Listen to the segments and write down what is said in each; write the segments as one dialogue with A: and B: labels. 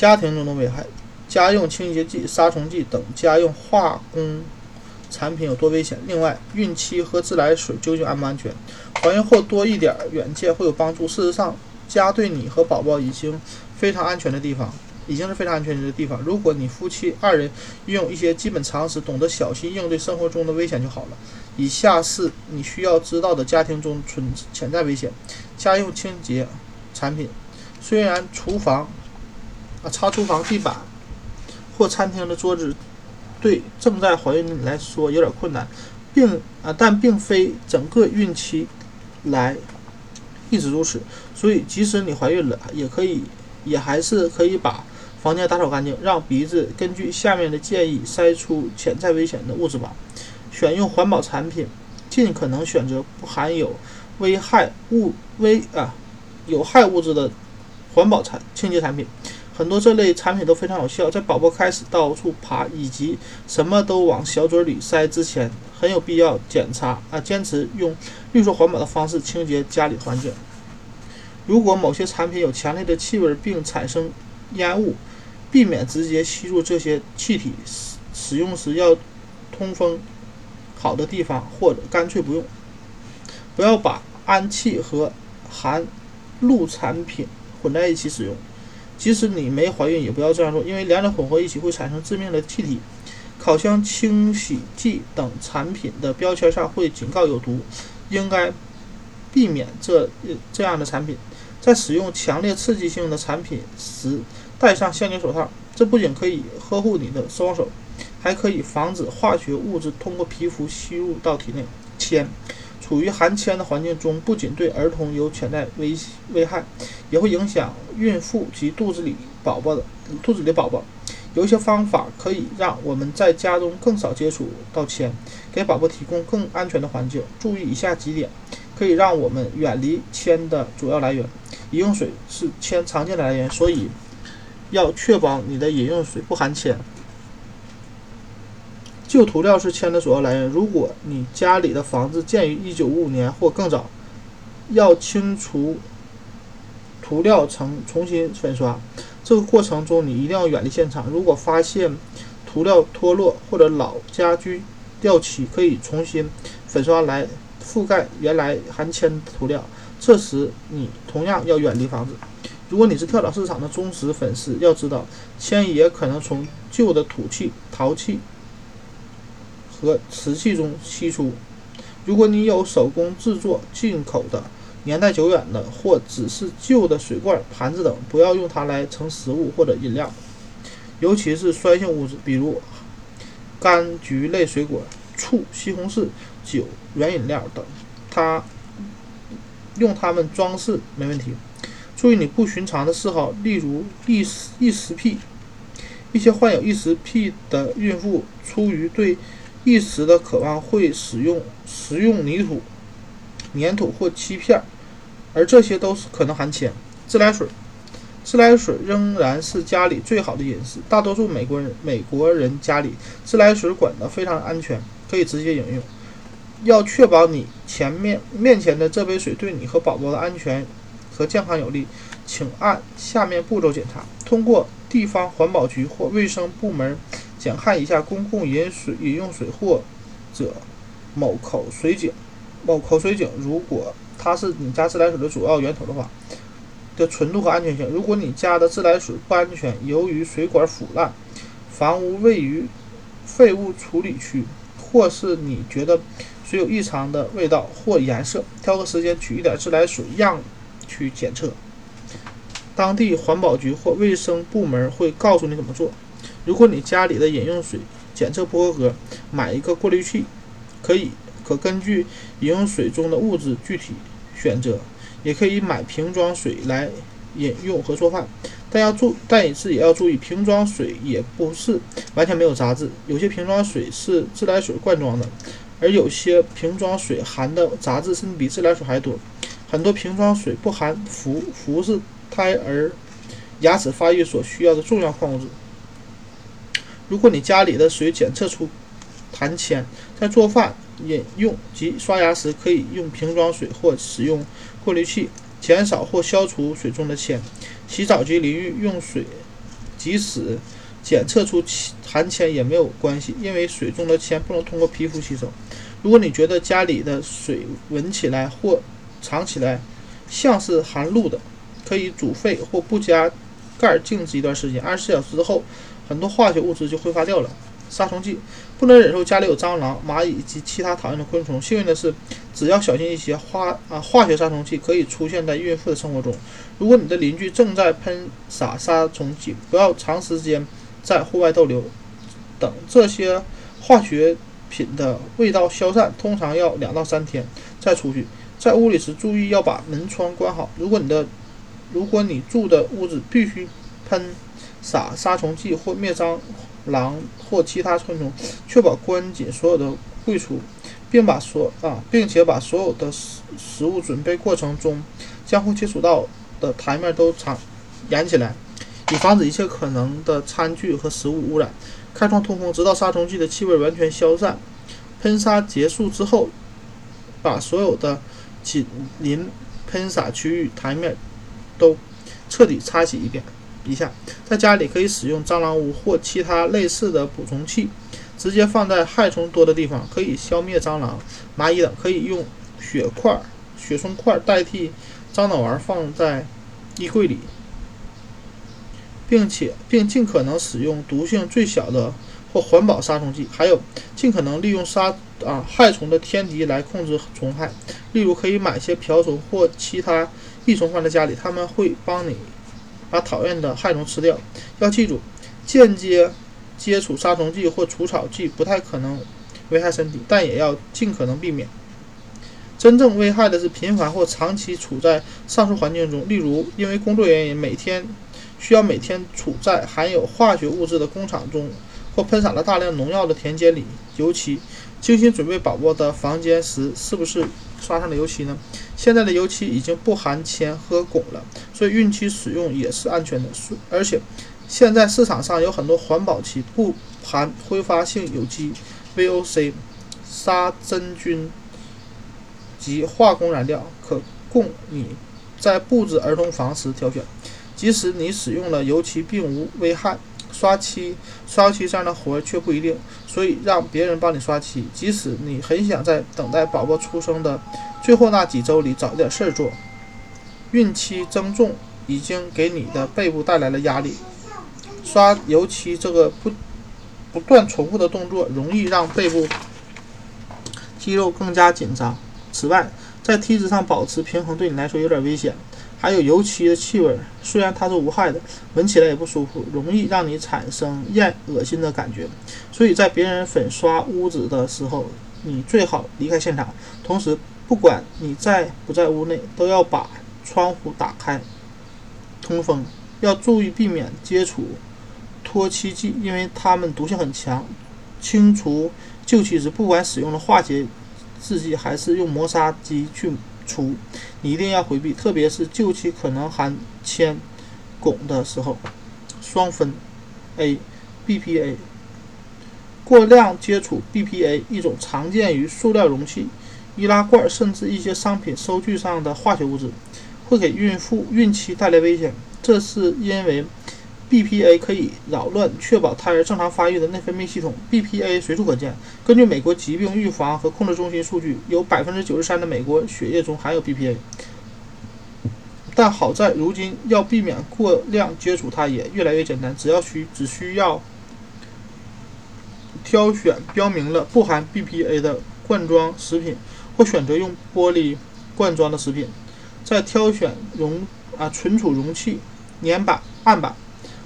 A: 家庭中的危害。家用清洁剂、杀虫剂等家用化工产品有多危险？另外，孕期喝自来水究竟安不安全？怀孕后多一点远见会有帮助。事实上，家对你和宝宝已经非常安全的地方，已经是非常安全的地方。如果你夫妻二人运用一些基本常识，懂得小心应对生活中的危险就好了。以下是你需要知道的家庭中存潜在危险：家用清洁产品。虽然厨房啊，擦厨房地板。或餐厅的桌子，对正在怀孕来说有点困难，并啊，但并非整个孕期来一直如此。所以，即使你怀孕了，也可以，也还是可以把房间打扫干净，让鼻子根据下面的建议筛出潜在危险的物质吧。选用环保产品，尽可能选择不含有危害物危啊有害物质的环保产清洁产品。很多这类产品都非常有效，在宝宝开始到处爬以及什么都往小嘴里塞之前，很有必要检查啊，坚持用绿色环保的方式清洁家里环境。如果某些产品有强烈的气味并产生烟雾，避免直接吸入这些气体。使使用时要通风好的地方，或者干脆不用。不要把氨气和含氯产品混在一起使用。即使你没怀孕，也不要这样做，因为两者混合一起会产生致命的气体。烤箱清洗剂等产品的标签上会警告有毒，应该避免这这样的产品。在使用强烈刺激性的产品时，戴上橡胶手套，这不仅可以呵护你的双手，还可以防止化学物质通过皮肤吸入到体内。铅。处于含铅的环境中，不仅对儿童有潜在危危害，也会影响孕妇及肚子里宝宝的肚子里宝宝。有一些方法可以让我们在家中更少接触到铅，给宝宝提供更安全的环境。注意以下几点，可以让我们远离铅的主要来源。饮用水是铅常见的来源，所以要确保你的饮用水不含铅。旧涂料是铅的主要来源。如果你家里的房子建于1955年或更早，要清除涂料层，重新粉刷。这个过程中你一定要远离现场。如果发现涂料脱落或者老家具掉漆，可以重新粉刷来覆盖原来含铅涂料。这时你同样要远离房子。如果你是跳蚤市场的忠实粉丝，要知道铅也可能从旧的土器、陶器。和瓷器中析出。如果你有手工制作、进口的、年代久远的或只是旧的水罐、盘子等，不要用它来盛食物或者饮料，尤其是酸性物质，比如柑橘类水果、醋、西红柿、酒、原饮料等。它用它们装饰没问题。注意你不寻常的嗜好，例如异异食癖。一些患有异食癖的孕妇，出于对一时的渴望会使用食用泥土、粘土或漆片，而这些都是可能含铅。自来水，自来水仍然是家里最好的饮食。大多数美国人美国人家里自来水管的非常安全，可以直接饮用。要确保你前面面前的这杯水对你和宝宝的安全和健康有利，请按下面步骤检查：通过地方环保局或卫生部门。检看一下公共饮水饮用水或者某口水井，某口水井，如果它是你家自来水的主要源头的话，的纯度和安全性。如果你家的自来水不安全，由于水管腐烂，房屋位于废物处理区，或是你觉得水有异常的味道或颜色，挑个时间取一点自来水样去检测。当地环保局或卫生部门会告诉你怎么做。如果你家里的饮用水检测不合格，买一个过滤器，可以可根据饮用水中的物质具体选择，也可以买瓶装水来饮用和做饭。但要注，但是也要注意，瓶装水也不是完全没有杂质，有些瓶装水是自来水罐装的，而有些瓶装水含的杂质甚至比自来水还多。很多瓶装水不含氟，氟是胎儿牙齿发育所需要的重要矿物质。如果你家里的水检测出含铅，在做饭、饮用及刷牙时，可以用瓶装水或使用过滤器减少或消除水中的铅。洗澡及淋浴用水即使检测出含铅也没有关系，因为水中的铅不能通过皮肤吸收。如果你觉得家里的水闻起来或尝起来像是含氯的，可以煮沸或不加盖静置一段时间，二十四小时之后，很多化学物质就挥发掉了。杀虫剂不能忍受家里有蟑螂、蚂蚁及其他讨厌的昆虫。幸运的是，只要小心一些，化啊化学杀虫剂可以出现在孕妇的生活中。如果你的邻居正在喷洒杀虫剂，不要长时间在户外逗留，等这些化学品的味道消散，通常要两到三天再出去。在屋里时，注意要把门窗关好。如果你的如果你住的屋子必须喷撒杀虫剂或灭蟑螂或其他昆虫，确保关紧所有的柜橱，并把所啊，并且把所有的食食物准备过程中相互接触到的台面都藏严起来，以防止一切可能的餐具和食物污染。开窗通风，直到杀虫剂的气味完全消散。喷洒结束之后，把所有的紧邻喷洒区域台面都彻底擦洗一遍。一下，在家里可以使用蟑螂屋或其他类似的捕虫器，直接放在害虫多的地方，可以消灭蟑螂、蚂蚁等。可以用血块、血松块代替樟脑丸放在衣柜里，并且并尽可能使用毒性最小的或环保杀虫剂。还有，尽可能利用杀啊害虫的天敌来控制虫害。例如，可以买些瓢虫或其他益虫放在家里，他们会帮你。把讨厌的害虫吃掉。要记住，间接接触杀虫剂或除草剂不太可能危害身体，但也要尽可能避免。真正危害的是频繁或长期处在上述环境中，例如因为工作原因每天需要每天处在含有化学物质的工厂中，或喷洒了大量农药的田间里。尤其精心准备宝宝的房间时，是不是？刷上了油漆呢？现在的油漆已经不含铅和汞了，所以孕期使用也是安全的。而且，现在市场上有很多环保漆，不含挥发性有机、VOC、杀真菌及化工燃料，可供你在布置儿童房时挑选。即使你使用了油漆，并无危害。刷漆、刷漆这样的活却不一定，所以让别人帮你刷漆。即使你很想在等待宝宝出生的最后那几周里找点事儿做，孕期增重已经给你的背部带来了压力。刷油漆这个不不断重复的动作，容易让背部肌肉更加紧张。此外，在梯子上保持平衡对你来说有点危险。还有油漆的气味，虽然它是无害的，闻起来也不舒服，容易让你产生厌恶心的感觉。所以在别人粉刷屋子的时候，你最好离开现场。同时，不管你在不在屋内，都要把窗户打开通风。要注意避免接触脱漆剂，因为它们毒性很强。清除旧漆时，不管使用了化学制剂还是用磨砂机去。除，你一定要回避，特别是旧漆可能含铅、汞的时候。双酚 A、BPA，过量接触 BPA，一种常见于塑料容器、易拉罐甚至一些商品收据上的化学物质，会给孕妇孕期带来危险。这是因为。BPA 可以扰乱确保胎儿正常发育的内分泌系统。BPA 随处可见。根据美国疾病预防和控制中心数据，有百分之九十三的美国血液中含有 BPA。但好在如今要避免过量接触它也越来越简单，只要需只需要挑选标明了不含 BPA 的罐装食品，或选择用玻璃罐装的食品。再挑选容啊存储容器、粘板、案板。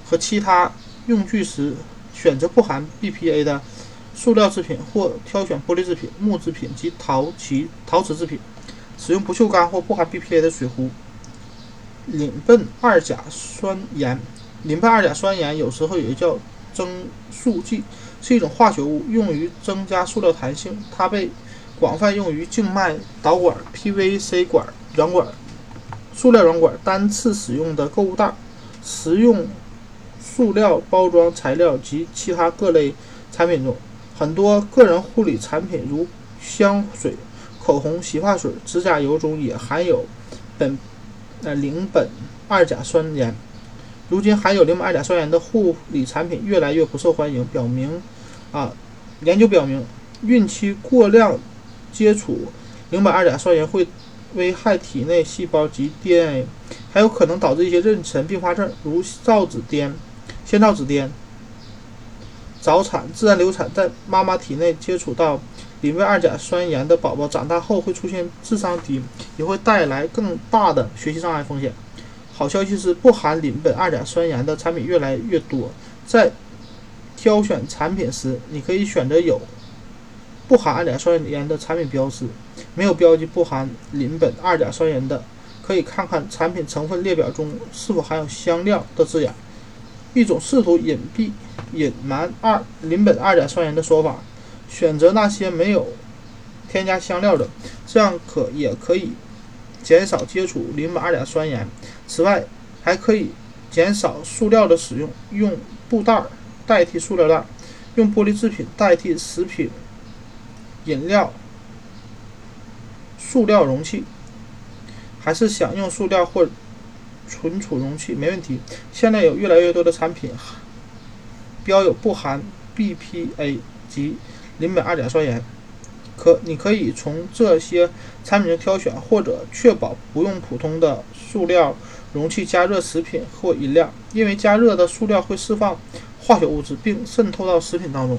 A: 和其他用具时，选择不含 BPA 的塑料制品，或挑选玻璃制品、木制品及陶器、陶瓷制品。使用不锈钢或不含 BPA 的水壶。邻苯二甲酸盐，邻苯二甲酸盐有时候也叫增塑剂，是一种化学物，用于增加塑料弹性。它被广泛用于静脉导管、PVC 管、软管、塑料软管、单次使用的购物袋、食用。塑料包装材料及其他各类产品中，很多个人护理产品如香水、口红、洗发水、指甲油中也含有苯呃邻苯二甲酸盐。如今含有邻苯二甲酸盐的护理产品越来越不受欢迎，表明啊，研究表明，孕期过量接触邻苯二甲酸盐会危害体内细胞及 DNA，还有可能导致一些妊娠并发症，如造子癫、先兆子癫。早产、自然流产，在妈妈体内接触到邻苯二甲酸盐的宝宝，长大后会出现智商低，也会带来更大的学习障碍风险。好消息是，不含邻苯二甲酸盐的产品越来越多。在挑选产品时，你可以选择有不含二甲酸盐的产品标识，没有标记不含邻苯二甲酸盐的，可以看看产品成分列表中是否含有香料的字眼。一种试图隐蔽、隐瞒二邻苯二甲酸盐的说法，选择那些没有添加香料的，这样可也可以减少接触邻苯二甲酸盐。此外，还可以减少塑料的使用，用布袋代替塑料袋，用玻璃制品代替食品、饮料、塑料容器，还是想用塑料或？存储容器没问题。现在有越来越多的产品标有不含 BPA 及邻苯二甲酸盐，可你可以从这些产品中挑选，或者确保不用普通的塑料容器加热食品或饮料，因为加热的塑料会释放化学物质并渗透到食品当中。